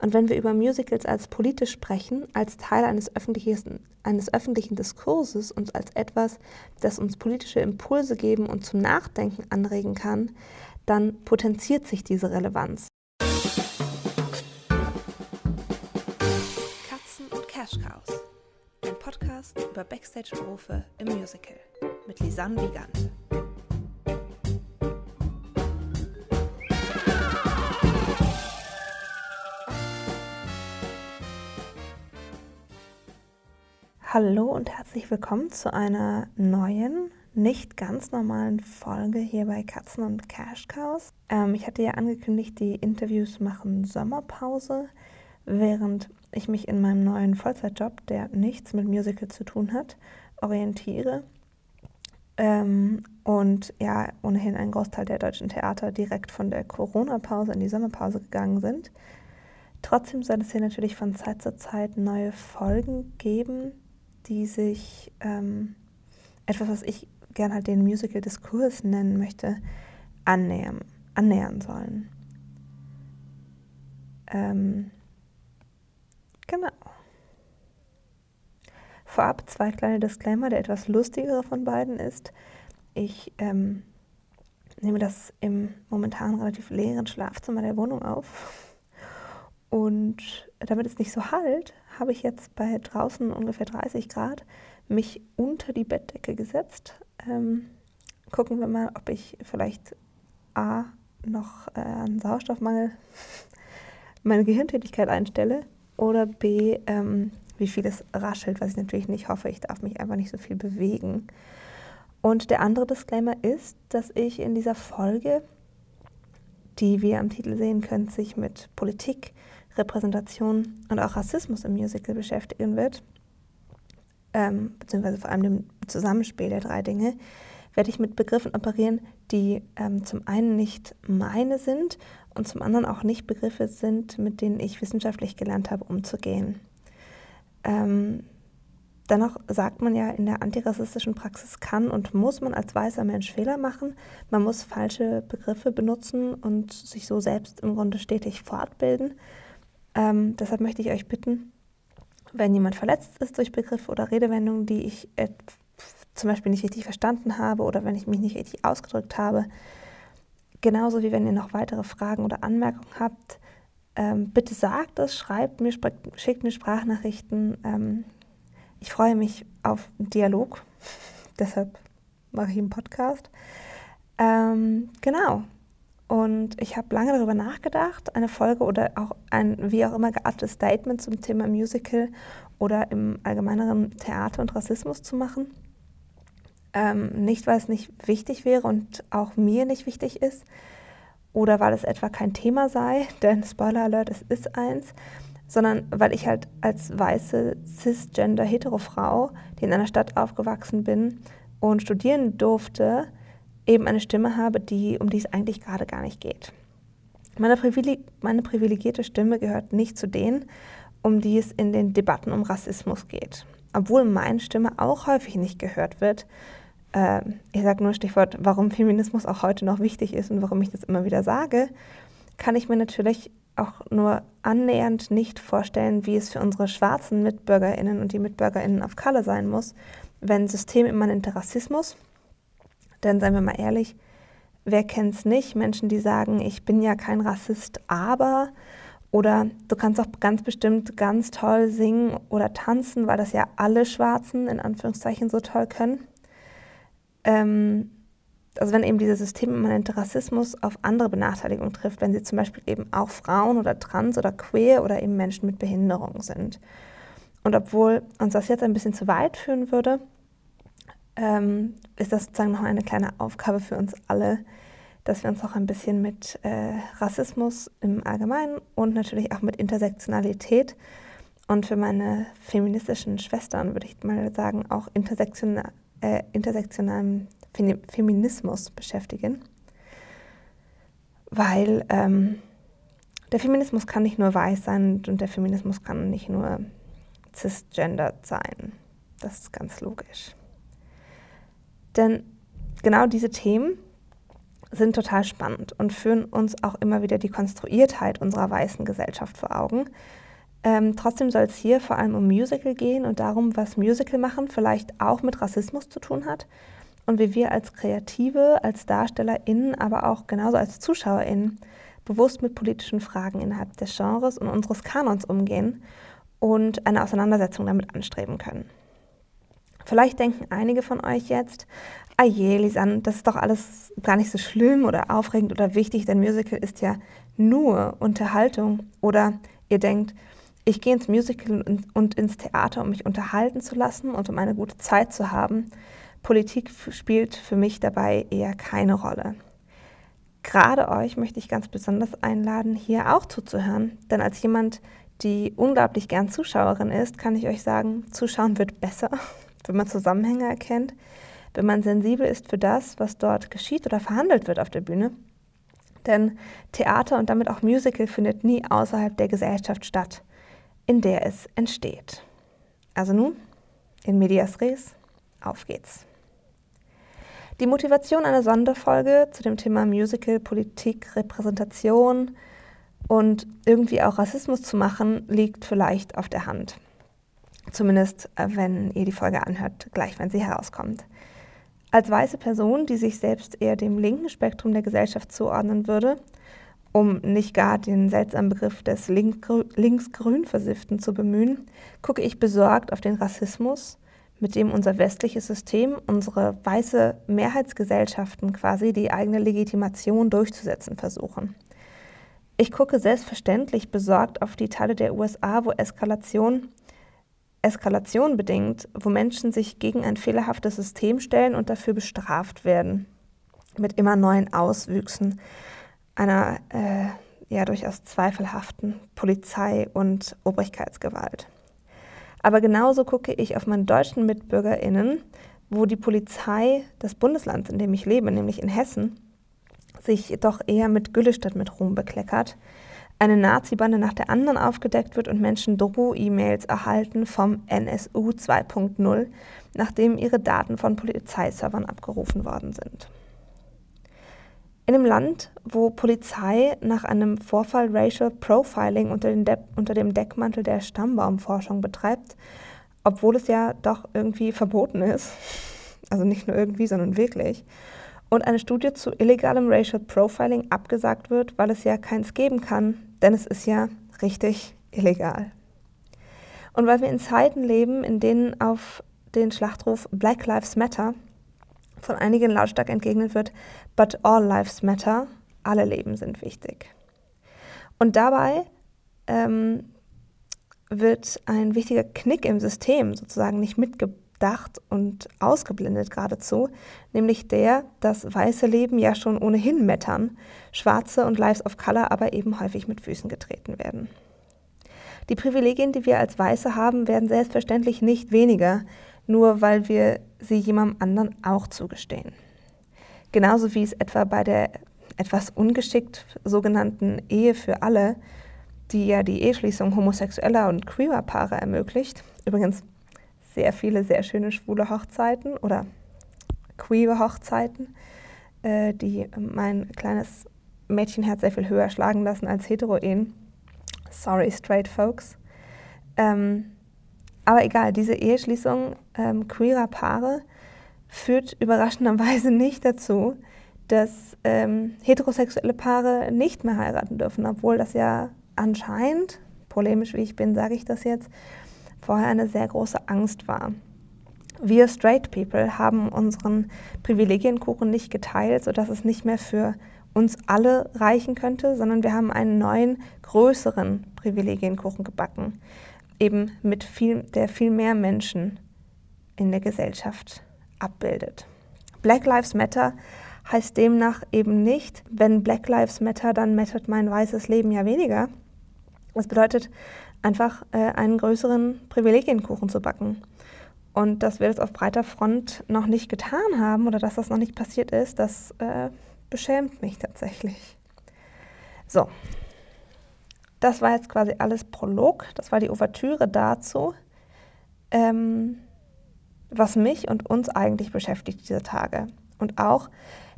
Und wenn wir über Musicals als politisch sprechen, als Teil eines öffentlichen, eines öffentlichen Diskurses und als etwas, das uns politische Impulse geben und zum Nachdenken anregen kann, dann potenziert sich diese Relevanz. Katzen und Cash Cows. Ein Podcast über Backstage-Berufe im Musical mit Lisanne Wiegand. Hallo und herzlich willkommen zu einer neuen, nicht ganz normalen Folge hier bei Katzen und Cash Cows. Ähm, ich hatte ja angekündigt, die Interviews machen Sommerpause, während ich mich in meinem neuen Vollzeitjob, der nichts mit Musical zu tun hat, orientiere. Ähm, und ja, ohnehin ein Großteil der deutschen Theater direkt von der Corona-Pause in die Sommerpause gegangen sind. Trotzdem soll es hier natürlich von Zeit zu Zeit neue Folgen geben, die sich ähm, etwas, was ich gerne halt den Musical-Diskurs nennen möchte, annähern, annähern sollen. Ähm, genau. Vorab zwei kleine Disclaimer. Der etwas lustigere von beiden ist, ich ähm, nehme das im momentan relativ leeren Schlafzimmer der Wohnung auf. Und damit es nicht so halt, habe ich jetzt bei draußen ungefähr 30 Grad mich unter die Bettdecke gesetzt. Ähm, gucken wir mal, ob ich vielleicht A noch äh, an Sauerstoffmangel meine Gehirntätigkeit einstelle oder B, ähm, wie viel es raschelt, was ich natürlich nicht hoffe. Ich darf mich einfach nicht so viel bewegen. Und der andere Disclaimer ist, dass ich in dieser Folge, die wir am Titel sehen könnt, sich mit Politik, Repräsentation und auch Rassismus im Musical beschäftigen wird, ähm, beziehungsweise vor allem dem Zusammenspiel der drei Dinge, werde ich mit Begriffen operieren, die ähm, zum einen nicht meine sind und zum anderen auch nicht Begriffe sind, mit denen ich wissenschaftlich gelernt habe, umzugehen. Ähm, dennoch sagt man ja, in der antirassistischen Praxis kann und muss man als weißer Mensch Fehler machen. Man muss falsche Begriffe benutzen und sich so selbst im Grunde stetig fortbilden. Ähm, deshalb möchte ich euch bitten, wenn jemand verletzt ist durch Begriffe oder Redewendungen, die ich äh, zum Beispiel nicht richtig verstanden habe oder wenn ich mich nicht richtig ausgedrückt habe, genauso wie wenn ihr noch weitere Fragen oder Anmerkungen habt, ähm, bitte sagt es, schreibt mir, schickt mir Sprachnachrichten. Ähm, ich freue mich auf Dialog, deshalb mache ich einen Podcast. Ähm, genau, und ich habe lange darüber nachgedacht, eine Folge oder auch ein wie auch immer geartetes Statement zum Thema Musical oder im allgemeineren Theater und Rassismus zu machen. Ähm, nicht, weil es nicht wichtig wäre und auch mir nicht wichtig ist oder weil es etwa kein Thema sei, denn Spoiler Alert, es ist eins, sondern weil ich halt als weiße cisgender hetero Frau, die in einer Stadt aufgewachsen bin und studieren durfte, eben eine Stimme habe, die, um die es eigentlich gerade gar nicht geht. Meine, Privileg meine privilegierte Stimme gehört nicht zu denen, um die es in den Debatten um Rassismus geht. Obwohl meine Stimme auch häufig nicht gehört wird. Äh, ich sage nur Stichwort, warum Feminismus auch heute noch wichtig ist und warum ich das immer wieder sage, kann ich mir natürlich auch nur annähernd nicht vorstellen, wie es für unsere schwarzen MitbürgerInnen und die MitbürgerInnen auf Color sein muss, wenn systemimmanenter Rassismus denn seien wir mal ehrlich, wer kennt es nicht? Menschen, die sagen, ich bin ja kein Rassist, aber oder du kannst auch ganz bestimmt ganz toll singen oder tanzen, weil das ja alle Schwarzen in Anführungszeichen so toll können. Ähm, also wenn eben dieser systemimmanente Rassismus auf andere Benachteiligungen trifft, wenn sie zum Beispiel eben auch Frauen oder trans oder queer oder eben Menschen mit Behinderung sind. Und obwohl uns das jetzt ein bisschen zu weit führen würde, ähm, ist das sozusagen noch eine kleine Aufgabe für uns alle, dass wir uns auch ein bisschen mit äh, Rassismus im Allgemeinen und natürlich auch mit Intersektionalität und für meine feministischen Schwestern würde ich mal sagen, auch intersektional, äh, intersektionalem Feminismus beschäftigen. Weil ähm, der Feminismus kann nicht nur weiß sein und der Feminismus kann nicht nur cisgendered sein. Das ist ganz logisch. Denn genau diese Themen sind total spannend und führen uns auch immer wieder die Konstruiertheit unserer weißen Gesellschaft vor Augen. Ähm, trotzdem soll es hier vor allem um Musical gehen und darum, was Musical machen vielleicht auch mit Rassismus zu tun hat und wie wir als Kreative, als DarstellerInnen, aber auch genauso als ZuschauerInnen bewusst mit politischen Fragen innerhalb des Genres und unseres Kanons umgehen und eine Auseinandersetzung damit anstreben können. Vielleicht denken einige von euch jetzt, ah je, Lisanne, das ist doch alles gar nicht so schlimm oder aufregend oder wichtig, denn Musical ist ja nur Unterhaltung. Oder ihr denkt, ich gehe ins Musical und ins Theater, um mich unterhalten zu lassen und um eine gute Zeit zu haben. Politik spielt für mich dabei eher keine Rolle. Gerade euch möchte ich ganz besonders einladen, hier auch zuzuhören. Denn als jemand, die unglaublich gern Zuschauerin ist, kann ich euch sagen, Zuschauen wird besser wenn man Zusammenhänge erkennt, wenn man sensibel ist für das, was dort geschieht oder verhandelt wird auf der Bühne. Denn Theater und damit auch Musical findet nie außerhalb der Gesellschaft statt, in der es entsteht. Also nun, in medias res, auf geht's. Die Motivation einer Sonderfolge zu dem Thema Musical, Politik, Repräsentation und irgendwie auch Rassismus zu machen, liegt vielleicht auf der Hand. Zumindest, äh, wenn ihr die Folge anhört, gleich wenn sie herauskommt. Als weiße Person, die sich selbst eher dem linken Spektrum der Gesellschaft zuordnen würde, um nicht gar den seltsamen Begriff des linksgrün Versifften zu bemühen, gucke ich besorgt auf den Rassismus, mit dem unser westliches System, unsere weiße Mehrheitsgesellschaften quasi die eigene Legitimation durchzusetzen versuchen. Ich gucke selbstverständlich besorgt auf die Teile der USA, wo Eskalation Eskalation bedingt, wo Menschen sich gegen ein fehlerhaftes System stellen und dafür bestraft werden. Mit immer neuen Auswüchsen einer äh, ja durchaus zweifelhaften Polizei- und Obrigkeitsgewalt. Aber genauso gucke ich auf meine deutschen MitbürgerInnen, wo die Polizei des Bundeslands, in dem ich lebe, nämlich in Hessen, sich doch eher mit Gülle statt mit Ruhm bekleckert eine Nazi-Bande nach der anderen aufgedeckt wird und Menschen Droh-E-Mails erhalten vom NSU 2.0, nachdem ihre Daten von Polizeiservern abgerufen worden sind. In einem Land, wo Polizei nach einem Vorfall Racial Profiling unter, unter dem Deckmantel der Stammbaumforschung betreibt, obwohl es ja doch irgendwie verboten ist, also nicht nur irgendwie, sondern wirklich, und eine Studie zu illegalem Racial Profiling abgesagt wird, weil es ja keins geben kann, denn es ist ja richtig illegal. Und weil wir in Zeiten leben, in denen auf den Schlachtruf Black Lives Matter von einigen lautstark entgegnet wird, but all lives matter, alle Leben sind wichtig. Und dabei ähm, wird ein wichtiger Knick im System sozusagen nicht mitgebracht durchdacht und ausgeblendet geradezu, nämlich der, dass weiße Leben ja schon ohnehin mettern, schwarze und Lives of Color aber eben häufig mit Füßen getreten werden. Die Privilegien, die wir als Weiße haben, werden selbstverständlich nicht weniger, nur weil wir sie jemandem anderen auch zugestehen. Genauso wie es etwa bei der etwas ungeschickt sogenannten Ehe für alle, die ja die Eheschließung homosexueller und queerer Paare ermöglicht, übrigens sehr viele sehr schöne schwule Hochzeiten oder queer Hochzeiten, äh, die mein kleines Mädchenherz sehr viel höher schlagen lassen als Heteroen. Sorry, straight folks. Ähm, aber egal, diese Eheschließung ähm, queerer Paare führt überraschenderweise nicht dazu, dass ähm, heterosexuelle Paare nicht mehr heiraten dürfen, obwohl das ja anscheinend, polemisch wie ich bin, sage ich das jetzt, vorher eine sehr große Angst war. Wir Straight People haben unseren Privilegienkuchen nicht geteilt, sodass es nicht mehr für uns alle reichen könnte, sondern wir haben einen neuen, größeren Privilegienkuchen gebacken, eben mit viel, der viel mehr Menschen in der Gesellschaft abbildet. Black Lives Matter heißt demnach eben nicht, wenn Black Lives Matter, dann mattert mein weißes Leben ja weniger. Das bedeutet, einfach äh, einen größeren Privilegienkuchen zu backen. Und dass wir das auf breiter Front noch nicht getan haben oder dass das noch nicht passiert ist, das äh, beschämt mich tatsächlich. So, das war jetzt quasi alles Prolog, das war die Ouvertüre dazu, ähm, was mich und uns eigentlich beschäftigt diese Tage. Und auch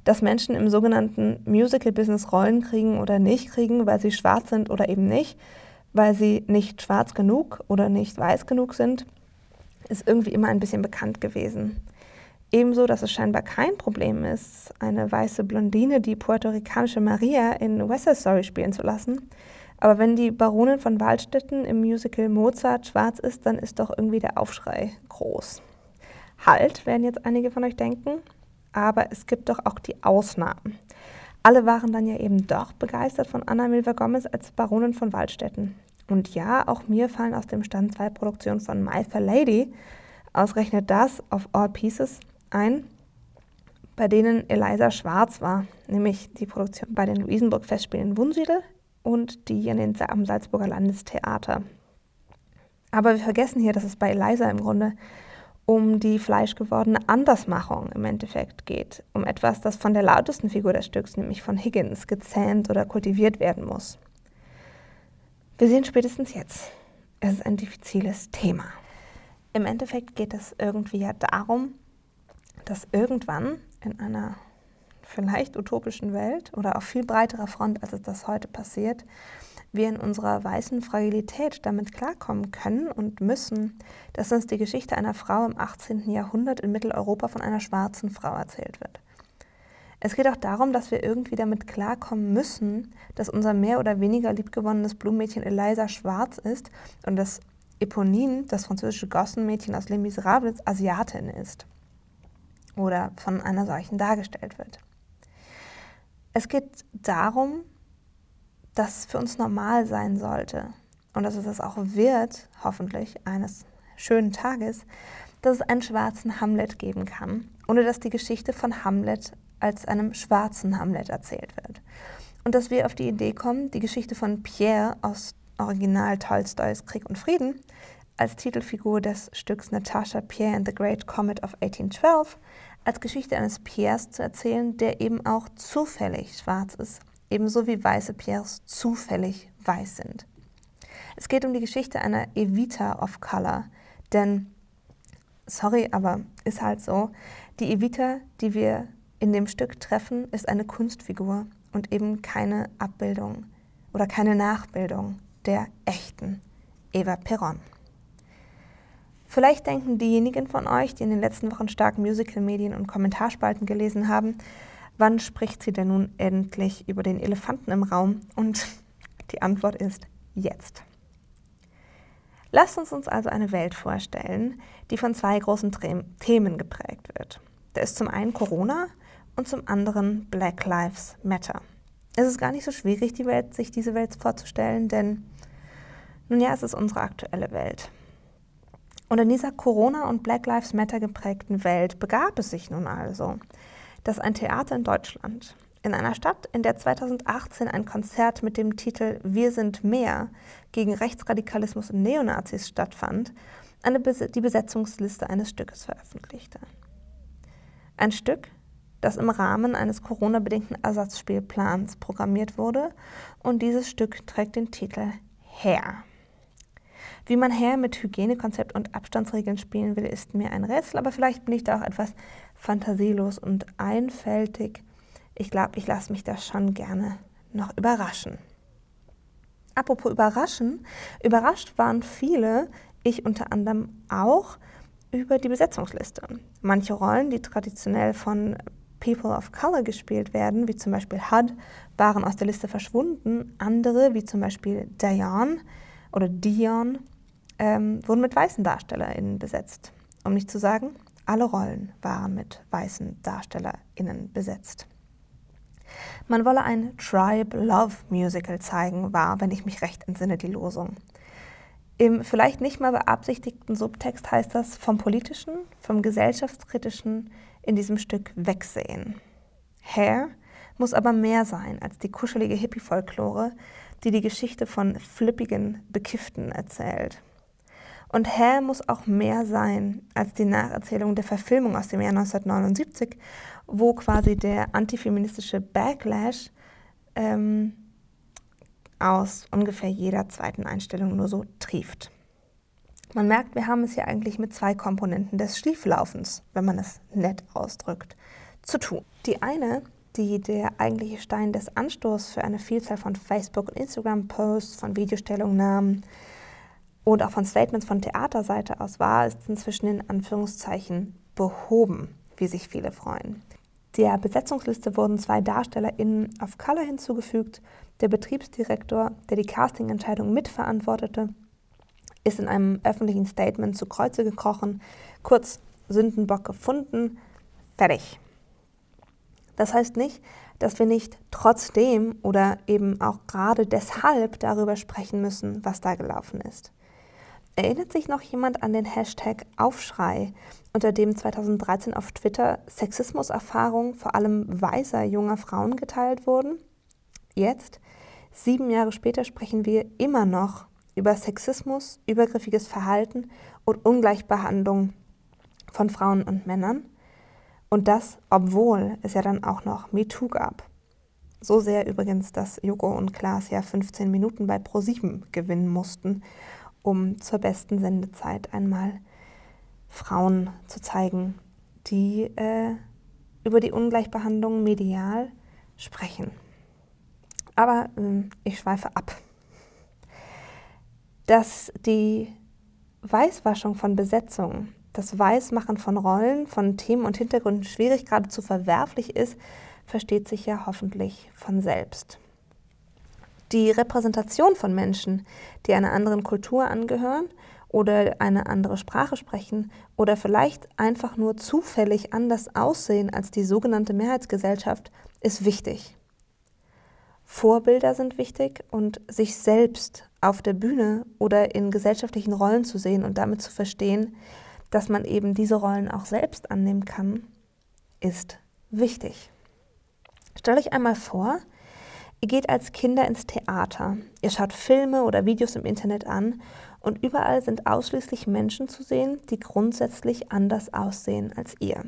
dass Menschen im sogenannten Musical-Business Rollen kriegen oder nicht kriegen, weil sie schwarz sind oder eben nicht, weil sie nicht schwarz genug oder nicht weiß genug sind, ist irgendwie immer ein bisschen bekannt gewesen. Ebenso, dass es scheinbar kein Problem ist, eine weiße Blondine, die puerto-ricanische Maria in West Side Story spielen zu lassen. Aber wenn die Baronin von Waldstätten im Musical Mozart schwarz ist, dann ist doch irgendwie der Aufschrei groß. Halt, werden jetzt einige von euch denken, aber es gibt doch auch die Ausnahmen. Alle waren dann ja eben doch begeistert von Anna Milva Gomez als Baronin von Waldstätten. Und ja, auch mir fallen aus dem Stand zwei Produktionen von My Fair Lady ausgerechnet das auf All Pieces ein, bei denen Eliza schwarz war, nämlich die Produktion bei den Luisenburg-Festspielen Wunsiedel und die an den, am Salzburger Landestheater. Aber wir vergessen hier, dass es bei Eliza im Grunde um die fleischgewordene Andersmachung im Endeffekt geht, um etwas, das von der lautesten Figur des Stücks, nämlich von Higgins, gezähnt oder kultiviert werden muss. Wir sehen spätestens jetzt, es ist ein diffiziles Thema. Im Endeffekt geht es irgendwie ja darum, dass irgendwann in einer vielleicht utopischen Welt oder auf viel breiterer Front, als es das heute passiert, wir in unserer weißen Fragilität damit klarkommen können und müssen, dass uns die Geschichte einer Frau im 18. Jahrhundert in Mitteleuropa von einer schwarzen Frau erzählt wird. Es geht auch darum, dass wir irgendwie damit klarkommen müssen, dass unser mehr oder weniger liebgewonnenes Blumenmädchen Eliza schwarz ist und dass Eponine, das französische Gossenmädchen aus Les Miserables, Asiatin ist oder von einer solchen dargestellt wird. Es geht darum, das für uns normal sein sollte und dass es das auch wird, hoffentlich eines schönen Tages, dass es einen schwarzen Hamlet geben kann, ohne dass die Geschichte von Hamlet als einem schwarzen Hamlet erzählt wird. Und dass wir auf die Idee kommen, die Geschichte von Pierre aus Original Tolstoys Krieg und Frieden als Titelfigur des Stücks Natasha Pierre and the Great Comet of 1812 als Geschichte eines Pierres zu erzählen, der eben auch zufällig schwarz ist ebenso wie weiße Pierres zufällig weiß sind. Es geht um die Geschichte einer Evita of Color, denn, sorry, aber ist halt so, die Evita, die wir in dem Stück treffen, ist eine Kunstfigur und eben keine Abbildung oder keine Nachbildung der echten Eva Perron. Vielleicht denken diejenigen von euch, die in den letzten Wochen stark Musical-Medien und Kommentarspalten gelesen haben, Wann spricht sie denn nun endlich über den Elefanten im Raum? Und die Antwort ist jetzt. Lasst uns uns also eine Welt vorstellen, die von zwei großen Themen geprägt wird. Da ist zum einen Corona und zum anderen Black Lives Matter. Es ist gar nicht so schwierig, die Welt, sich diese Welt vorzustellen, denn nun ja, es ist unsere aktuelle Welt. Und in dieser Corona- und Black Lives Matter geprägten Welt begab es sich nun also, dass ein Theater in Deutschland, in einer Stadt, in der 2018 ein Konzert mit dem Titel Wir sind mehr gegen Rechtsradikalismus und Neonazis stattfand, eine die Besetzungsliste eines Stückes veröffentlichte. Ein Stück, das im Rahmen eines Corona-bedingten Ersatzspielplans programmiert wurde und dieses Stück trägt den Titel Herr. Wie man Herr mit Hygienekonzept und Abstandsregeln spielen will, ist mir ein Rätsel, aber vielleicht bin ich da auch etwas fantasielos und einfältig. Ich glaube, ich lasse mich da schon gerne noch überraschen. Apropos überraschen, überrascht waren viele, ich unter anderem auch, über die Besetzungsliste. Manche Rollen, die traditionell von People of Color gespielt werden, wie zum Beispiel HUD, waren aus der Liste verschwunden. Andere, wie zum Beispiel Diane oder Dion, ähm, wurden mit weißen DarstellerInnen besetzt. Um nicht zu sagen, alle Rollen waren mit weißen DarstellerInnen besetzt. Man wolle ein Tribe Love Musical zeigen, war, wenn ich mich recht entsinne, die Losung. Im vielleicht nicht mal beabsichtigten Subtext heißt das vom Politischen, vom Gesellschaftskritischen in diesem Stück wegsehen. Hair muss aber mehr sein als die kuschelige Hippie-Folklore, die die Geschichte von flippigen Bekifften erzählt. Und Hair muss auch mehr sein als die Nacherzählung der Verfilmung aus dem Jahr 1979, wo quasi der antifeministische Backlash ähm, aus ungefähr jeder zweiten Einstellung nur so trieft. Man merkt, wir haben es hier eigentlich mit zwei Komponenten des Schieflaufens, wenn man es nett ausdrückt, zu tun. Die eine, die der eigentliche Stein des Anstoßes für eine Vielzahl von Facebook- und Instagram-Posts, von Videostellungnahmen und auch von Statements von Theaterseite aus war, ist inzwischen in Anführungszeichen behoben, wie sich viele freuen. Der Besetzungsliste wurden zwei DarstellerInnen of Color hinzugefügt. Der Betriebsdirektor, der die Castingentscheidung mitverantwortete, ist in einem öffentlichen Statement zu Kreuze gekrochen. Kurz, Sündenbock gefunden, fertig. Das heißt nicht, dass wir nicht trotzdem oder eben auch gerade deshalb darüber sprechen müssen, was da gelaufen ist. Erinnert sich noch jemand an den Hashtag Aufschrei, unter dem 2013 auf Twitter Sexismuserfahrungen vor allem weißer junger Frauen geteilt wurden? Jetzt, sieben Jahre später, sprechen wir immer noch über Sexismus, übergriffiges Verhalten und Ungleichbehandlung von Frauen und Männern. Und das, obwohl es ja dann auch noch MeToo gab. So sehr übrigens, dass Joko und Klaas ja 15 Minuten bei ProSieben gewinnen mussten, um zur besten Sendezeit einmal Frauen zu zeigen, die äh, über die Ungleichbehandlung medial sprechen. Aber äh, ich schweife ab. Dass die Weißwaschung von Besetzungen, das Weißmachen von Rollen, von Themen und Hintergründen schwierig, geradezu verwerflich ist, versteht sich ja hoffentlich von selbst. Die Repräsentation von Menschen, die einer anderen Kultur angehören oder eine andere Sprache sprechen oder vielleicht einfach nur zufällig anders aussehen als die sogenannte Mehrheitsgesellschaft, ist wichtig. Vorbilder sind wichtig und sich selbst auf der Bühne oder in gesellschaftlichen Rollen zu sehen und damit zu verstehen, dass man eben diese Rollen auch selbst annehmen kann, ist wichtig. Stell euch einmal vor, ihr geht als Kinder ins Theater, ihr schaut Filme oder Videos im Internet an und überall sind ausschließlich Menschen zu sehen, die grundsätzlich anders aussehen als ihr.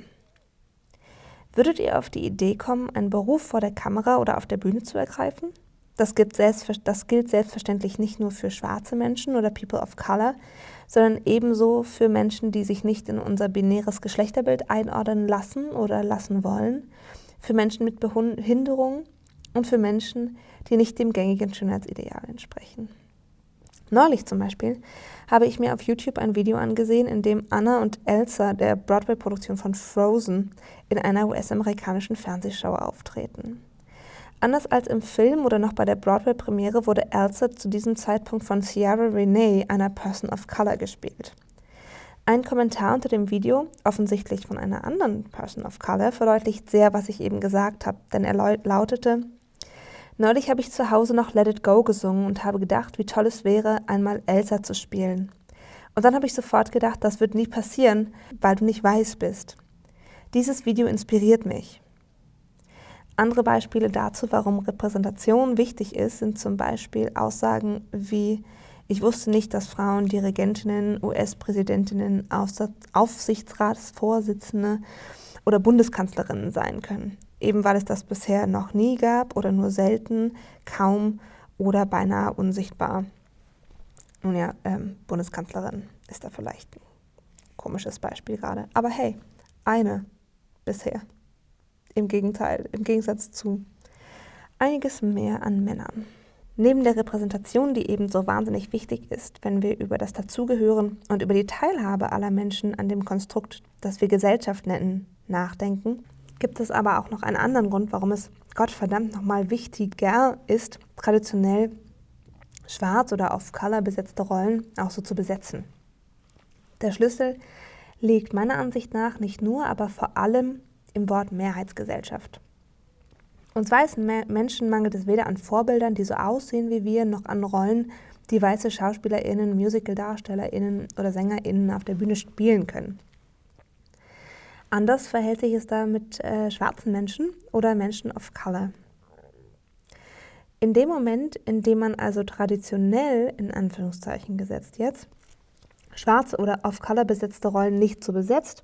Würdet ihr auf die Idee kommen, einen Beruf vor der Kamera oder auf der Bühne zu ergreifen? Das gilt, das gilt, selbstverständlich nicht nur für schwarze Menschen oder People of Color, sondern ebenso für Menschen, die sich nicht in unser binäres Geschlechterbild einordnen lassen oder lassen wollen, für Menschen mit Behinderung und für Menschen, die nicht dem gängigen Schönheitsideal entsprechen. Neulich zum Beispiel habe ich mir auf YouTube ein Video angesehen, in dem Anna und Elsa der Broadway-Produktion von Frozen in einer US-amerikanischen Fernsehshow auftreten. Anders als im Film oder noch bei der Broadway-Premiere wurde Elsa zu diesem Zeitpunkt von Ciara Renee, einer Person of Color, gespielt. Ein Kommentar unter dem Video, offensichtlich von einer anderen Person of Color, verdeutlicht sehr, was ich eben gesagt habe, denn er lautete, Neulich habe ich zu Hause noch Let It Go gesungen und habe gedacht, wie toll es wäre, einmal Elsa zu spielen. Und dann habe ich sofort gedacht, das wird nie passieren, weil du nicht weiß bist. Dieses Video inspiriert mich. Andere Beispiele dazu, warum Repräsentation wichtig ist, sind zum Beispiel Aussagen wie ich wusste nicht, dass Frauen Dirigentinnen, US-Präsidentinnen, Aufsichtsratsvorsitzende oder Bundeskanzlerinnen sein können eben weil es das bisher noch nie gab oder nur selten, kaum oder beinahe unsichtbar. Nun ja, ähm, Bundeskanzlerin ist da vielleicht ein komisches Beispiel gerade. Aber hey, eine bisher. Im Gegenteil, im Gegensatz zu einiges mehr an Männern. Neben der Repräsentation, die ebenso wahnsinnig wichtig ist, wenn wir über das Dazugehören und über die Teilhabe aller Menschen an dem Konstrukt, das wir Gesellschaft nennen, nachdenken, gibt es aber auch noch einen anderen Grund, warum es Gottverdammt nochmal wichtiger ist, traditionell schwarz oder auf Color besetzte Rollen auch so zu besetzen. Der Schlüssel liegt meiner Ansicht nach nicht nur, aber vor allem im Wort Mehrheitsgesellschaft. Uns weißen Menschen mangelt es weder an Vorbildern, die so aussehen wie wir, noch an Rollen, die weiße SchauspielerInnen, Musical-DarstellerInnen oder SängerInnen auf der Bühne spielen können. Anders verhält sich es da mit äh, schwarzen Menschen oder Menschen of Color. In dem Moment, in dem man also traditionell, in Anführungszeichen gesetzt jetzt, schwarze oder of Color besetzte Rollen nicht so besetzt,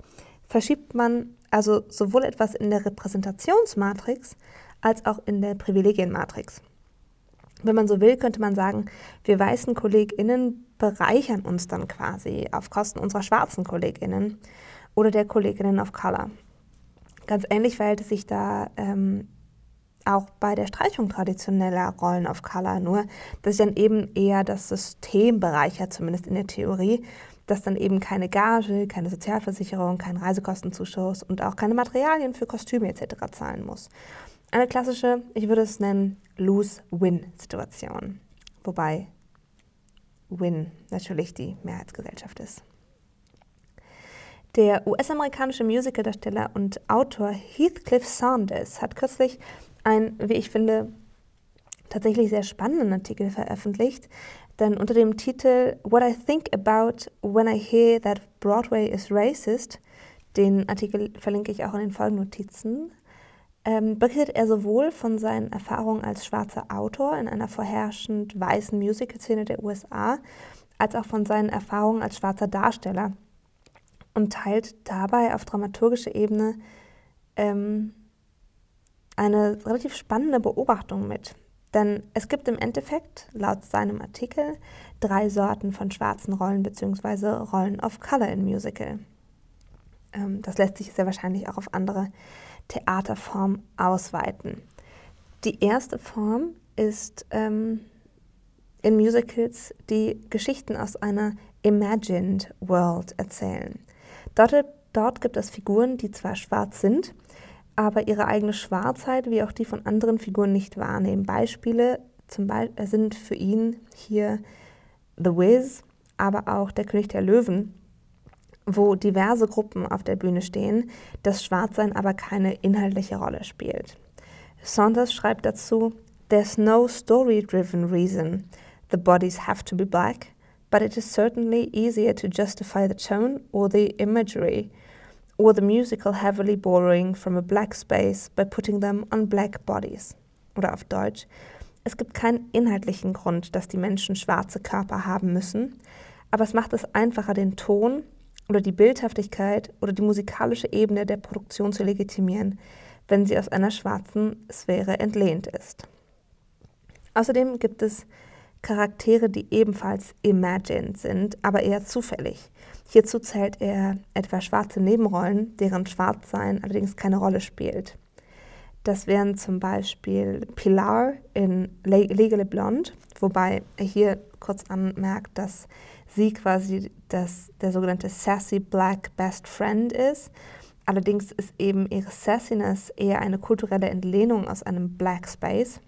verschiebt man also sowohl etwas in der Repräsentationsmatrix als auch in der Privilegienmatrix. Wenn man so will, könnte man sagen, wir weißen KollegInnen bereichern uns dann quasi auf Kosten unserer schwarzen KollegInnen oder der Kolleginnen of Color. Ganz ähnlich verhält es sich da ähm, auch bei der Streichung traditioneller Rollen of Color, nur dass dann eben eher das System bereichert, zumindest in der Theorie, dass dann eben keine Gage, keine Sozialversicherung, kein Reisekostenzuschuss und auch keine Materialien für Kostüme etc. zahlen muss. Eine klassische, ich würde es nennen, Lose-Win-Situation. Wobei Win natürlich die Mehrheitsgesellschaft ist. Der US-amerikanische Musicaldarsteller und Autor Heathcliff Saunders hat kürzlich einen, wie ich finde, tatsächlich sehr spannenden Artikel veröffentlicht, denn unter dem Titel What I Think About When I Hear That Broadway is Racist, den Artikel verlinke ich auch in den Folgennotizen, ähm, berichtet er sowohl von seinen Erfahrungen als schwarzer Autor in einer vorherrschend weißen Musical-Szene der USA, als auch von seinen Erfahrungen als schwarzer Darsteller und teilt dabei auf dramaturgischer Ebene ähm, eine relativ spannende Beobachtung mit. Denn es gibt im Endeffekt, laut seinem Artikel, drei Sorten von schwarzen Rollen bzw. Rollen of Color in Musical. Ähm, das lässt sich sehr wahrscheinlich auch auf andere Theaterformen ausweiten. Die erste Form ist ähm, in Musicals die Geschichten aus einer Imagined World erzählen. Dort, dort gibt es Figuren, die zwar schwarz sind, aber ihre eigene Schwarzheit wie auch die von anderen Figuren nicht wahrnehmen. Beispiele zum Be sind für ihn hier The Wiz, aber auch Der König der Löwen, wo diverse Gruppen auf der Bühne stehen, das Schwarzsein aber keine inhaltliche Rolle spielt. Saunders schreibt dazu, There's no story-driven reason the bodies have to be black, but it is certainly easier to justify the tone or the imagery or the musical heavily borrowing from a black space by putting them on black bodies. Oder auf Deutsch. Es gibt keinen inhaltlichen Grund, dass die Menschen schwarze Körper haben müssen, aber es macht es einfacher, den Ton oder die Bildhaftigkeit oder die musikalische Ebene der Produktion zu legitimieren, wenn sie aus einer schwarzen Sphäre entlehnt ist. Außerdem gibt es Charaktere, die ebenfalls imagined sind, aber eher zufällig. Hierzu zählt er etwa schwarze Nebenrollen, deren Schwarzsein allerdings keine Rolle spielt. Das wären zum Beispiel Pilar in Legally Blonde, wobei er hier kurz anmerkt, dass sie quasi das, der sogenannte Sassy Black Best Friend ist. Allerdings ist eben ihre Sassiness eher eine kulturelle Entlehnung aus einem Black Space.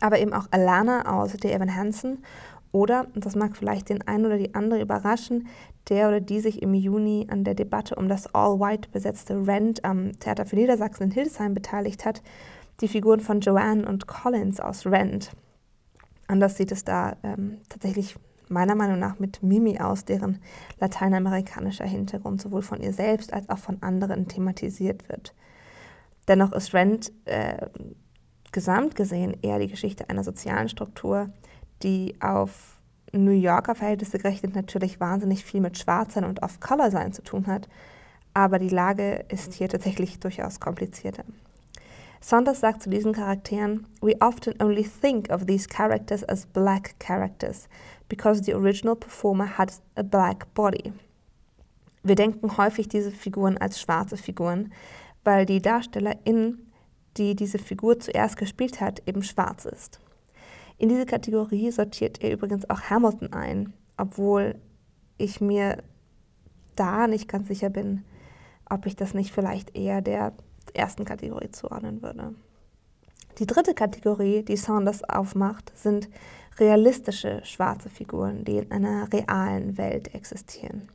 Aber eben auch Alana aus The Evan Hansen oder, und das mag vielleicht den einen oder die andere überraschen, der oder die sich im Juni an der Debatte um das all-white besetzte Rent am Theater für Niedersachsen in Hildesheim beteiligt hat, die Figuren von Joanne und Collins aus Rent. Anders sieht es da ähm, tatsächlich meiner Meinung nach mit Mimi aus, deren lateinamerikanischer Hintergrund sowohl von ihr selbst als auch von anderen thematisiert wird. Dennoch ist Rent äh, gesamt gesehen eher die Geschichte einer sozialen Struktur, die auf New Yorker Verhältnisse gerechnet natürlich wahnsinnig viel mit Schwarzsein und Off-Color-Sein zu tun hat, aber die Lage ist hier tatsächlich durchaus komplizierter. Saunders sagt zu diesen Charakteren, We often only think of these characters as black characters, because the original performer had a black body. Wir denken häufig diese Figuren als schwarze Figuren, weil die Darstellerin, die diese Figur zuerst gespielt hat, eben schwarz ist. In diese Kategorie sortiert er übrigens auch Hamilton ein, obwohl ich mir da nicht ganz sicher bin, ob ich das nicht vielleicht eher der ersten Kategorie zuordnen würde. Die dritte Kategorie, die Saunders aufmacht, sind realistische schwarze Figuren, die in einer realen Welt existieren.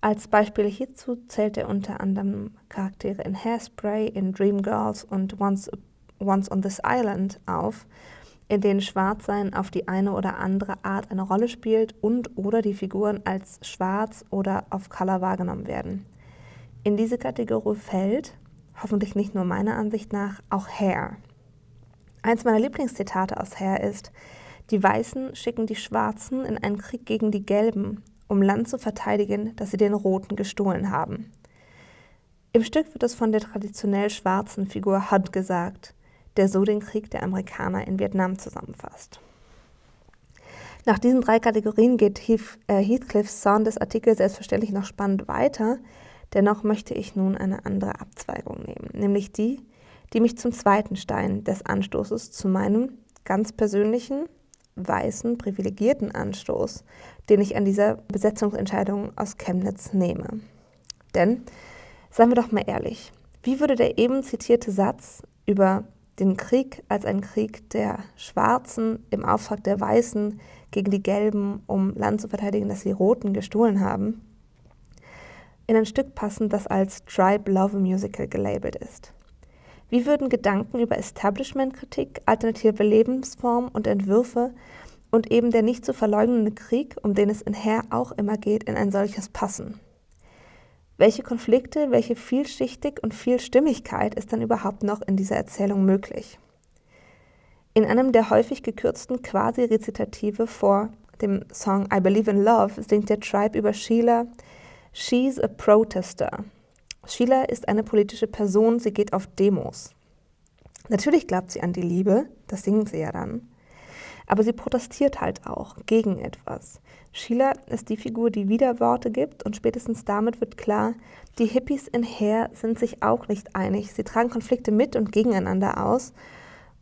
Als Beispiele hierzu zählt er unter anderem Charaktere in Hairspray, in Dreamgirls und Once, Once on This Island auf in denen Schwarzsein auf die eine oder andere Art eine Rolle spielt und oder die Figuren als schwarz oder auf Color wahrgenommen werden. In diese Kategorie fällt, hoffentlich nicht nur meiner Ansicht nach, auch Hair. Eins meiner Lieblingszitate aus Hair ist, die Weißen schicken die Schwarzen in einen Krieg gegen die Gelben, um Land zu verteidigen, das sie den Roten gestohlen haben. Im Stück wird es von der traditionell schwarzen Figur Hunt gesagt, der so den Krieg der Amerikaner in Vietnam zusammenfasst. Nach diesen drei Kategorien geht äh, Heathcliff Saunders Artikel selbstverständlich noch spannend weiter, Dennoch möchte ich nun eine andere Abzweigung nehmen, nämlich die, die mich zum zweiten Stein des Anstoßes zu meinem ganz persönlichen, weißen, privilegierten Anstoß, den ich an dieser Besetzungsentscheidung aus Chemnitz nehme. Denn, seien wir doch mal ehrlich, wie würde der eben zitierte Satz über den Krieg als einen Krieg der Schwarzen im Auftrag der Weißen gegen die Gelben, um Land zu verteidigen, das die Roten gestohlen haben, in ein Stück passen, das als Tribe Love Musical gelabelt ist. Wie würden Gedanken über Establishment-Kritik, alternative Lebensformen und Entwürfe und eben der nicht zu verleugnende Krieg, um den es in Herr auch immer geht, in ein solches passen? Welche Konflikte, welche Vielschichtig und Vielstimmigkeit ist dann überhaupt noch in dieser Erzählung möglich? In einem der häufig gekürzten Quasi-Rezitative vor dem Song I Believe in Love singt der Tribe über Sheila, She's a protester. Sheila ist eine politische Person, sie geht auf Demos. Natürlich glaubt sie an die Liebe, das singen sie ja dann. Aber sie protestiert halt auch gegen etwas. Sheila ist die Figur, die Widerworte gibt und spätestens damit wird klar, die Hippies in Hair sind sich auch nicht einig. Sie tragen Konflikte mit und gegeneinander aus.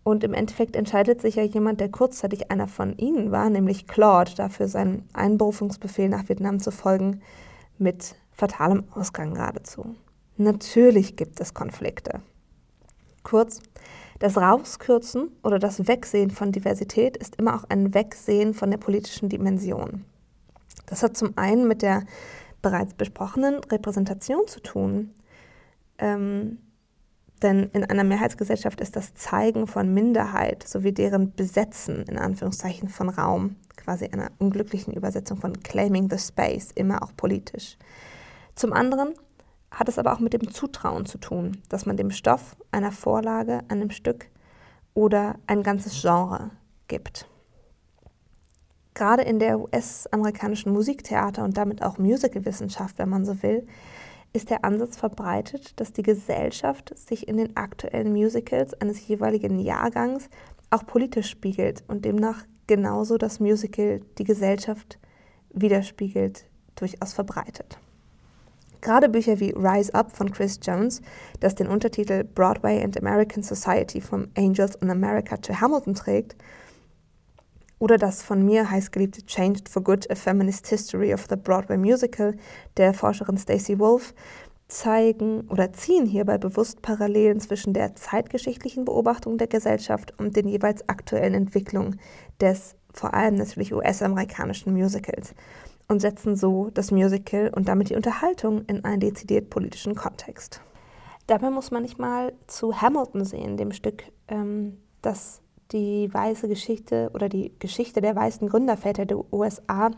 Und im Endeffekt entscheidet sich ja jemand, der kurzzeitig einer von ihnen war, nämlich Claude, dafür seinen Einberufungsbefehl nach Vietnam zu folgen, mit fatalem Ausgang geradezu. Natürlich gibt es Konflikte. Kurz, das Rauskürzen oder das Wegsehen von Diversität ist immer auch ein Wegsehen von der politischen Dimension. Das hat zum einen mit der bereits besprochenen Repräsentation zu tun. Ähm, denn in einer Mehrheitsgesellschaft ist das Zeigen von Minderheit sowie deren Besetzen in Anführungszeichen von Raum, quasi einer unglücklichen Übersetzung von claiming the space, immer auch politisch. Zum anderen hat es aber auch mit dem Zutrauen zu tun, dass man dem Stoff einer Vorlage, einem Stück oder ein ganzes Genre gibt. Gerade in der US-amerikanischen Musiktheater und damit auch Musicalwissenschaft, wenn man so will, ist der Ansatz verbreitet, dass die Gesellschaft sich in den aktuellen Musicals eines jeweiligen Jahrgangs auch politisch spiegelt und demnach genauso das Musical die Gesellschaft widerspiegelt, durchaus verbreitet. Gerade Bücher wie Rise Up von Chris Jones, das den Untertitel Broadway and American Society from Angels in America to Hamilton trägt, oder das von mir heißgeliebte Changed for Good, A Feminist History of the Broadway Musical der Forscherin Stacey Wolf, zeigen oder ziehen hierbei bewusst Parallelen zwischen der zeitgeschichtlichen Beobachtung der Gesellschaft und den jeweils aktuellen Entwicklungen des vor allem natürlich US-amerikanischen Musicals und setzen so das Musical und damit die Unterhaltung in einen dezidiert politischen Kontext. Dabei muss man nicht mal zu Hamilton sehen, dem Stück, ähm, das die weiße Geschichte oder die Geschichte der weißen Gründerväter der USA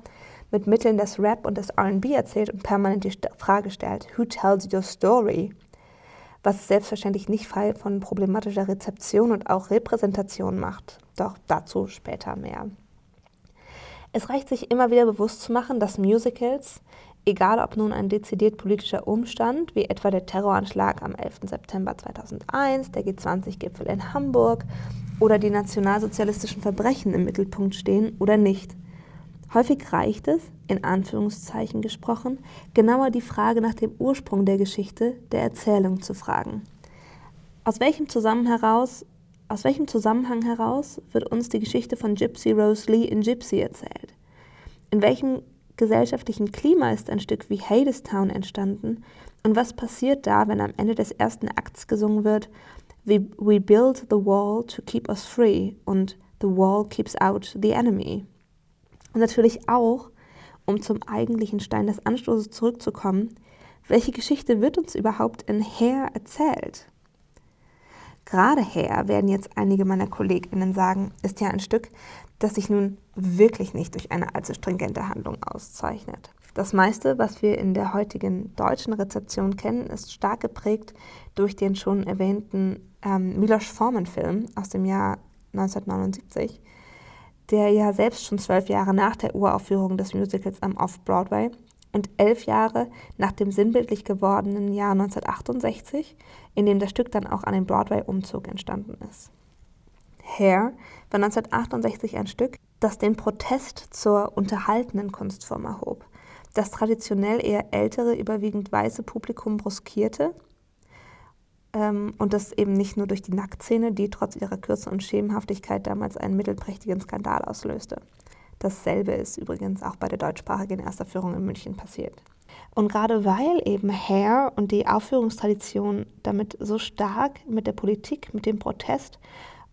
mit Mitteln des Rap und des RB erzählt und permanent die Frage stellt, Who tells your story? Was selbstverständlich nicht frei von problematischer Rezeption und auch Repräsentation macht. Doch dazu später mehr. Es reicht sich immer wieder bewusst zu machen, dass Musicals, egal ob nun ein dezidiert politischer Umstand, wie etwa der Terroranschlag am 11. September 2001, der G20-Gipfel in Hamburg oder die nationalsozialistischen Verbrechen im Mittelpunkt stehen oder nicht. Häufig reicht es, in Anführungszeichen gesprochen, genauer die Frage nach dem Ursprung der Geschichte, der Erzählung zu fragen. Aus welchem Zusammenhang heraus aus welchem Zusammenhang heraus wird uns die Geschichte von Gypsy Rose Lee in Gypsy erzählt? In welchem gesellschaftlichen Klima ist ein Stück wie Hadestown entstanden? Und was passiert da, wenn am Ende des ersten Akts gesungen wird, We, we build the wall to keep us free und the wall keeps out the enemy? Und natürlich auch, um zum eigentlichen Stein des Anstoßes zurückzukommen, welche Geschichte wird uns überhaupt in Hair erzählt? Gerade her, werden jetzt einige meiner KollegInnen sagen, ist ja ein Stück, das sich nun wirklich nicht durch eine allzu stringente Handlung auszeichnet. Das meiste, was wir in der heutigen deutschen Rezeption kennen, ist stark geprägt durch den schon erwähnten ähm, Milos Forman-Film aus dem Jahr 1979, der ja selbst schon zwölf Jahre nach der Uraufführung des Musicals am Off-Broadway und elf Jahre nach dem sinnbildlich gewordenen Jahr 1968, in dem das Stück dann auch an den Broadway-Umzug entstanden ist. Hair war 1968 ein Stück, das den Protest zur unterhaltenen Kunstform erhob, das traditionell eher ältere, überwiegend weiße Publikum bruskierte ähm, und das eben nicht nur durch die Nacktszene, die trotz ihrer Kürze und Schemenhaftigkeit damals einen mittelprächtigen Skandal auslöste. Dasselbe ist übrigens auch bei der deutschsprachigen Erstaufführung in München passiert. Und gerade weil eben Hair und die Aufführungstradition damit so stark mit der Politik, mit dem Protest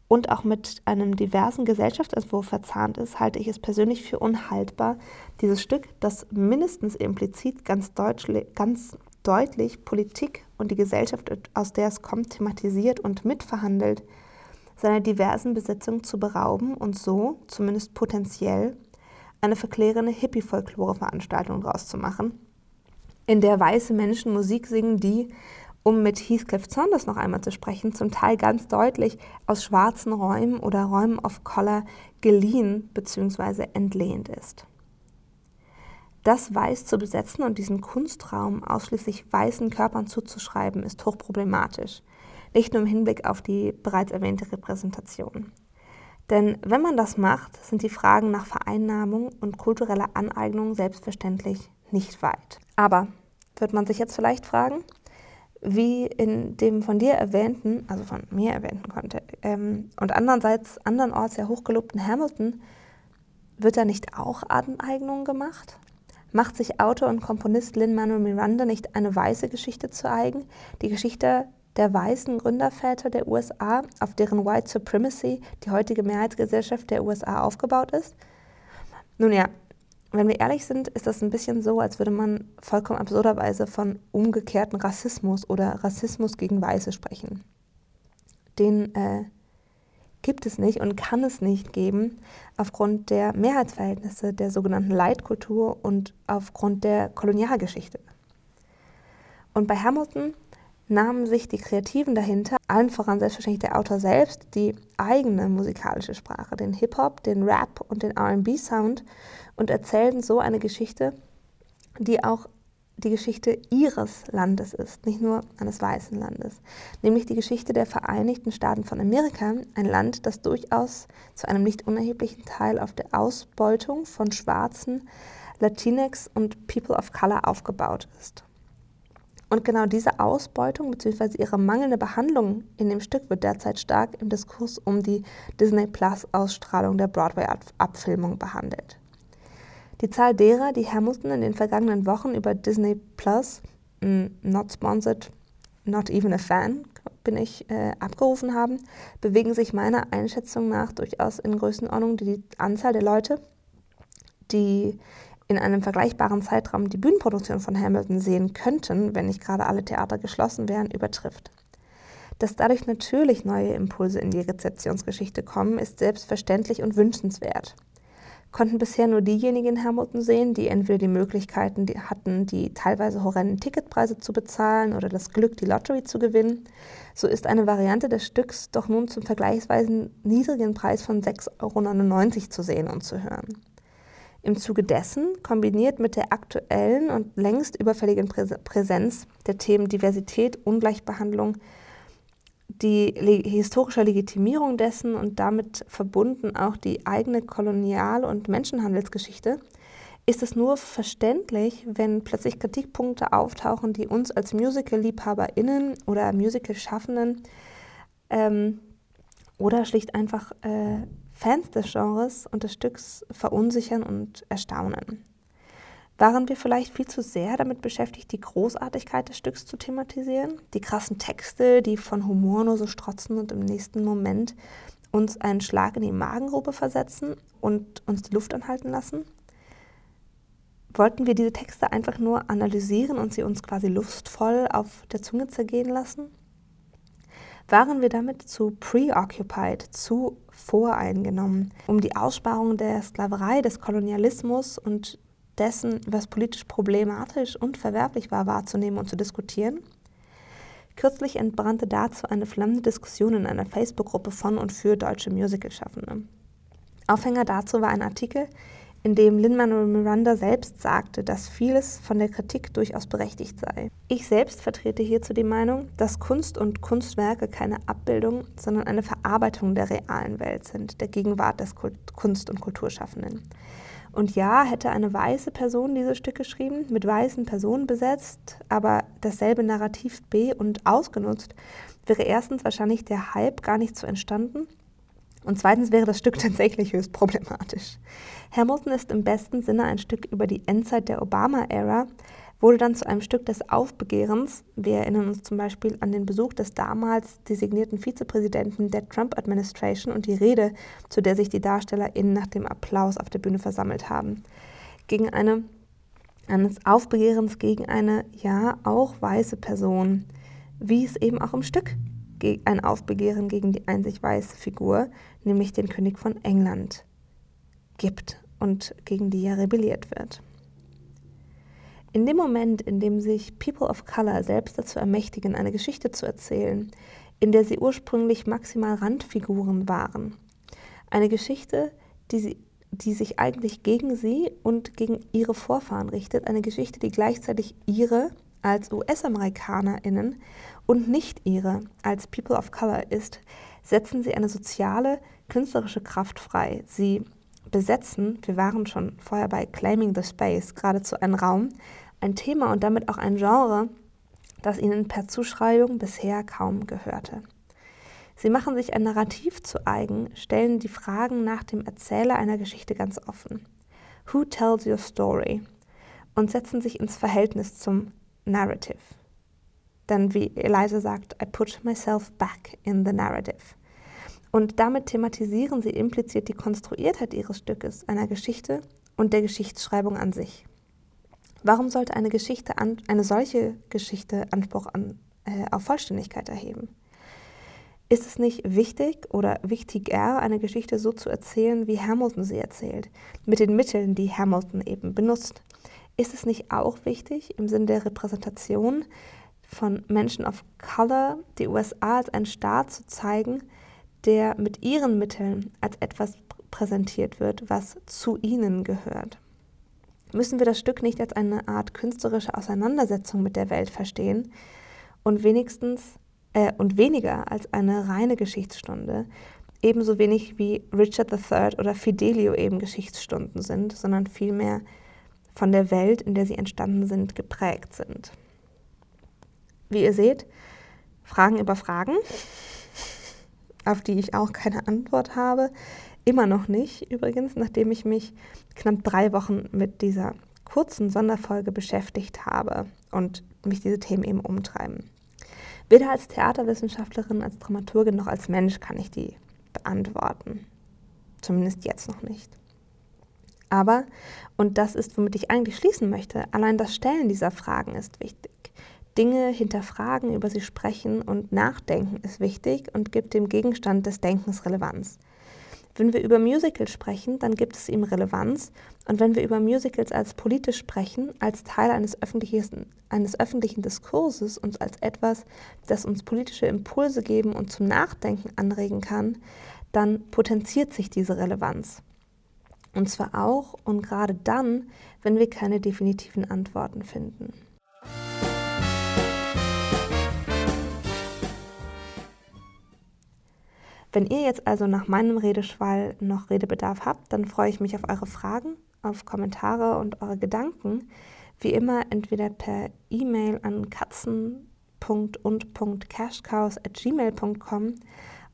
und auch mit einem diversen Gesellschaftsentwurf verzahnt ist, halte ich es persönlich für unhaltbar, dieses Stück, das mindestens implizit ganz, ganz deutlich Politik und die Gesellschaft, aus der es kommt, thematisiert und mitverhandelt, seiner diversen Besetzung zu berauben und so, zumindest potenziell, eine verklärende Hippie-Folklore-Veranstaltung daraus zu machen, in der weiße Menschen Musik singen, die, um mit Heathcliff Saunders noch einmal zu sprechen, zum Teil ganz deutlich aus schwarzen Räumen oder Räumen of Color geliehen bzw. entlehnt ist. Das Weiß zu besetzen und diesen Kunstraum ausschließlich weißen Körpern zuzuschreiben, ist hochproblematisch, nicht nur im Hinblick auf die bereits erwähnte Repräsentation. Denn wenn man das macht, sind die Fragen nach Vereinnahmung und kultureller Aneignung selbstverständlich nicht weit. Aber wird man sich jetzt vielleicht fragen, wie in dem von dir erwähnten, also von mir erwähnten Kontext, ähm, und andererseits andernorts ja hochgelobten Hamilton, wird da nicht auch Aneignung gemacht? Macht sich Autor und Komponist Lin-Manuel Miranda nicht eine weiße Geschichte zu eigen? Die Geschichte der weißen Gründerväter der USA, auf deren White Supremacy die heutige Mehrheitsgesellschaft der USA aufgebaut ist? Nun ja, wenn wir ehrlich sind, ist das ein bisschen so, als würde man vollkommen absurderweise von umgekehrten Rassismus oder Rassismus gegen Weiße sprechen. Den äh, gibt es nicht und kann es nicht geben aufgrund der Mehrheitsverhältnisse der sogenannten Leitkultur und aufgrund der Kolonialgeschichte. Und bei Hamilton nahmen sich die Kreativen dahinter, allen voran selbstverständlich der Autor selbst, die eigene musikalische Sprache, den Hip-Hop, den Rap und den RB-Sound und erzählten so eine Geschichte, die auch die Geschichte ihres Landes ist, nicht nur eines weißen Landes, nämlich die Geschichte der Vereinigten Staaten von Amerika, ein Land, das durchaus zu einem nicht unerheblichen Teil auf der Ausbeutung von Schwarzen, Latinx und People of Color aufgebaut ist. Und genau diese Ausbeutung bzw. ihre mangelnde Behandlung in dem Stück wird derzeit stark im Diskurs um die Disney Plus Ausstrahlung der Broadway-Abfilmung behandelt. Die Zahl derer, die Hamilton in den vergangenen Wochen über Disney Plus, mm, not sponsored, not even a fan, bin ich, äh, abgerufen haben, bewegen sich meiner Einschätzung nach durchaus in Größenordnung, die Anzahl der Leute, die in einem vergleichbaren Zeitraum die Bühnenproduktion von Hamilton sehen könnten, wenn nicht gerade alle Theater geschlossen wären, übertrifft. Dass dadurch natürlich neue Impulse in die Rezeptionsgeschichte kommen, ist selbstverständlich und wünschenswert. Konnten bisher nur diejenigen Hamilton sehen, die entweder die Möglichkeiten hatten, die teilweise horrenden Ticketpreise zu bezahlen oder das Glück, die Lottery zu gewinnen, so ist eine Variante des Stücks doch nun zum vergleichsweise niedrigen Preis von 6,99 Euro zu sehen und zu hören. Im Zuge dessen, kombiniert mit der aktuellen und längst überfälligen Präsenz der Themen Diversität, Ungleichbehandlung, die historische Legitimierung dessen und damit verbunden auch die eigene Kolonial- und Menschenhandelsgeschichte, ist es nur verständlich, wenn plötzlich Kritikpunkte auftauchen, die uns als Musical-LiebhaberInnen oder Musical-Schaffenden ähm, oder schlicht einfach äh, Fans des Genres und des Stücks verunsichern und erstaunen. Waren wir vielleicht viel zu sehr damit beschäftigt, die Großartigkeit des Stücks zu thematisieren? Die krassen Texte, die von Humor nur so strotzen und im nächsten Moment uns einen Schlag in die Magengrube versetzen und uns die Luft anhalten lassen? Wollten wir diese Texte einfach nur analysieren und sie uns quasi lustvoll auf der Zunge zergehen lassen? Waren wir damit zu preoccupied, zu voreingenommen, um die Aussparung der Sklaverei, des Kolonialismus und dessen, was politisch problematisch und verwerflich war, wahrzunehmen und zu diskutieren? Kürzlich entbrannte dazu eine flammende Diskussion in einer Facebook-Gruppe von und für deutsche Musicalschaffende. Aufhänger dazu war ein Artikel, in dem Lin-Manuel Miranda selbst sagte, dass vieles von der Kritik durchaus berechtigt sei. Ich selbst vertrete hierzu die Meinung, dass Kunst und Kunstwerke keine Abbildung, sondern eine Verarbeitung der realen Welt sind, der Gegenwart des Kunst- und Kulturschaffenden. Und ja, hätte eine weiße Person dieses Stück geschrieben, mit weißen Personen besetzt, aber dasselbe Narrativ B und ausgenutzt, wäre erstens wahrscheinlich der Hype gar nicht so entstanden und zweitens wäre das Stück tatsächlich höchst problematisch. Hamilton ist im besten Sinne ein Stück über die Endzeit der Obama-Ära, wurde dann zu einem Stück des Aufbegehrens. Wir erinnern uns zum Beispiel an den Besuch des damals designierten Vizepräsidenten der Trump-Administration und die Rede, zu der sich die DarstellerInnen nach dem Applaus auf der Bühne versammelt haben. Gegen eine, eines Aufbegehrens gegen eine, ja, auch weiße Person, wie es eben auch im Stück ein Aufbegehren gegen die einzig weiße Figur, nämlich den König von England, gibt und gegen die ja rebelliert wird. In dem Moment, in dem sich People of Color selbst dazu ermächtigen, eine Geschichte zu erzählen, in der sie ursprünglich maximal Randfiguren waren, eine Geschichte, die, sie, die sich eigentlich gegen sie und gegen ihre Vorfahren richtet, eine Geschichte, die gleichzeitig ihre als US-Amerikanerinnen und nicht ihre als People of Color ist, setzen sie eine soziale, künstlerische Kraft frei. Sie besetzen, wir waren schon vorher bei Claiming the Space, geradezu einen Raum, ein Thema und damit auch ein Genre, das ihnen per Zuschreibung bisher kaum gehörte. Sie machen sich ein Narrativ zu eigen, stellen die Fragen nach dem Erzähler einer Geschichte ganz offen. Who tells your story? Und setzen sich ins Verhältnis zum Narrative. Denn wie Eliza sagt, I put myself back in the narrative. Und damit thematisieren sie implizit die Konstruiertheit ihres Stückes, einer Geschichte und der Geschichtsschreibung an sich. Warum sollte eine Geschichte an, eine solche Geschichte Anspruch an, äh, auf Vollständigkeit erheben? Ist es nicht wichtig oder wichtiger, eine Geschichte so zu erzählen, wie Hamilton sie erzählt, mit den Mitteln, die Hamilton eben benutzt? Ist es nicht auch wichtig, im Sinne der Repräsentation von Menschen of Color die USA als einen Staat zu zeigen, der mit ihren Mitteln als etwas präsentiert wird, was zu ihnen gehört? müssen wir das Stück nicht als eine Art künstlerische Auseinandersetzung mit der Welt verstehen und wenigstens äh, und weniger als eine reine Geschichtsstunde, ebenso wenig wie Richard III oder Fidelio eben Geschichtsstunden sind, sondern vielmehr von der Welt, in der sie entstanden sind, geprägt sind. Wie ihr seht, Fragen über Fragen, auf die ich auch keine Antwort habe. Immer noch nicht, übrigens, nachdem ich mich knapp drei Wochen mit dieser kurzen Sonderfolge beschäftigt habe und mich diese Themen eben umtreiben. Weder als Theaterwissenschaftlerin, als Dramaturgin noch als Mensch kann ich die beantworten. Zumindest jetzt noch nicht. Aber, und das ist, womit ich eigentlich schließen möchte, allein das Stellen dieser Fragen ist wichtig. Dinge hinterfragen, über sie sprechen und nachdenken ist wichtig und gibt dem Gegenstand des Denkens Relevanz. Wenn wir über Musicals sprechen, dann gibt es ihm Relevanz. Und wenn wir über Musicals als politisch sprechen, als Teil eines öffentlichen, eines öffentlichen Diskurses und als etwas, das uns politische Impulse geben und zum Nachdenken anregen kann, dann potenziert sich diese Relevanz. Und zwar auch und gerade dann, wenn wir keine definitiven Antworten finden. Wenn ihr jetzt also nach meinem Redeschwall noch Redebedarf habt, dann freue ich mich auf eure Fragen, auf Kommentare und eure Gedanken. Wie immer entweder per E-Mail an katzen.und.cashcows.gmail.com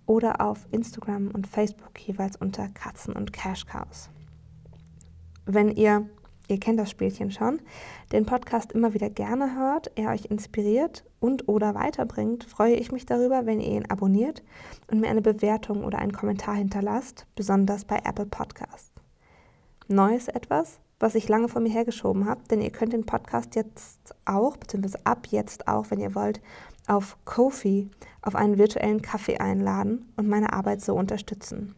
oder auf Instagram und Facebook jeweils unter Katzen und Cashcows. Wenn ihr ihr kennt das Spielchen schon, den Podcast immer wieder gerne hört, er euch inspiriert und oder weiterbringt, freue ich mich darüber, wenn ihr ihn abonniert und mir eine Bewertung oder einen Kommentar hinterlasst, besonders bei Apple Podcasts. Neues etwas, was ich lange vor mir hergeschoben habe, denn ihr könnt den Podcast jetzt auch, beziehungsweise ab jetzt auch, wenn ihr wollt, auf Kofi auf einen virtuellen Kaffee einladen und meine Arbeit so unterstützen.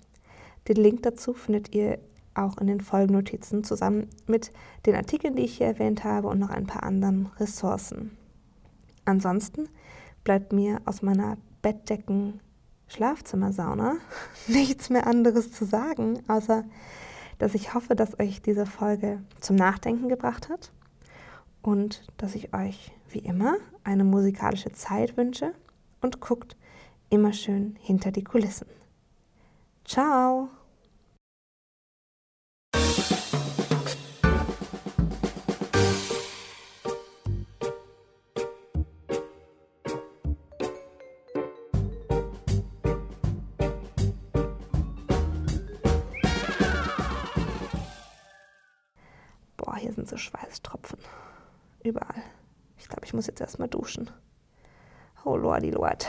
Den Link dazu findet ihr auch in den Folgennotizen zusammen mit den Artikeln, die ich hier erwähnt habe und noch ein paar anderen Ressourcen. Ansonsten bleibt mir aus meiner Bettdecken Schlafzimmersauna nichts mehr anderes zu sagen, außer dass ich hoffe, dass euch diese Folge zum Nachdenken gebracht hat und dass ich euch wie immer eine musikalische Zeit wünsche und guckt immer schön hinter die Kulissen. Ciao! Muss jetzt erstmal duschen. Oh Lordi Lord.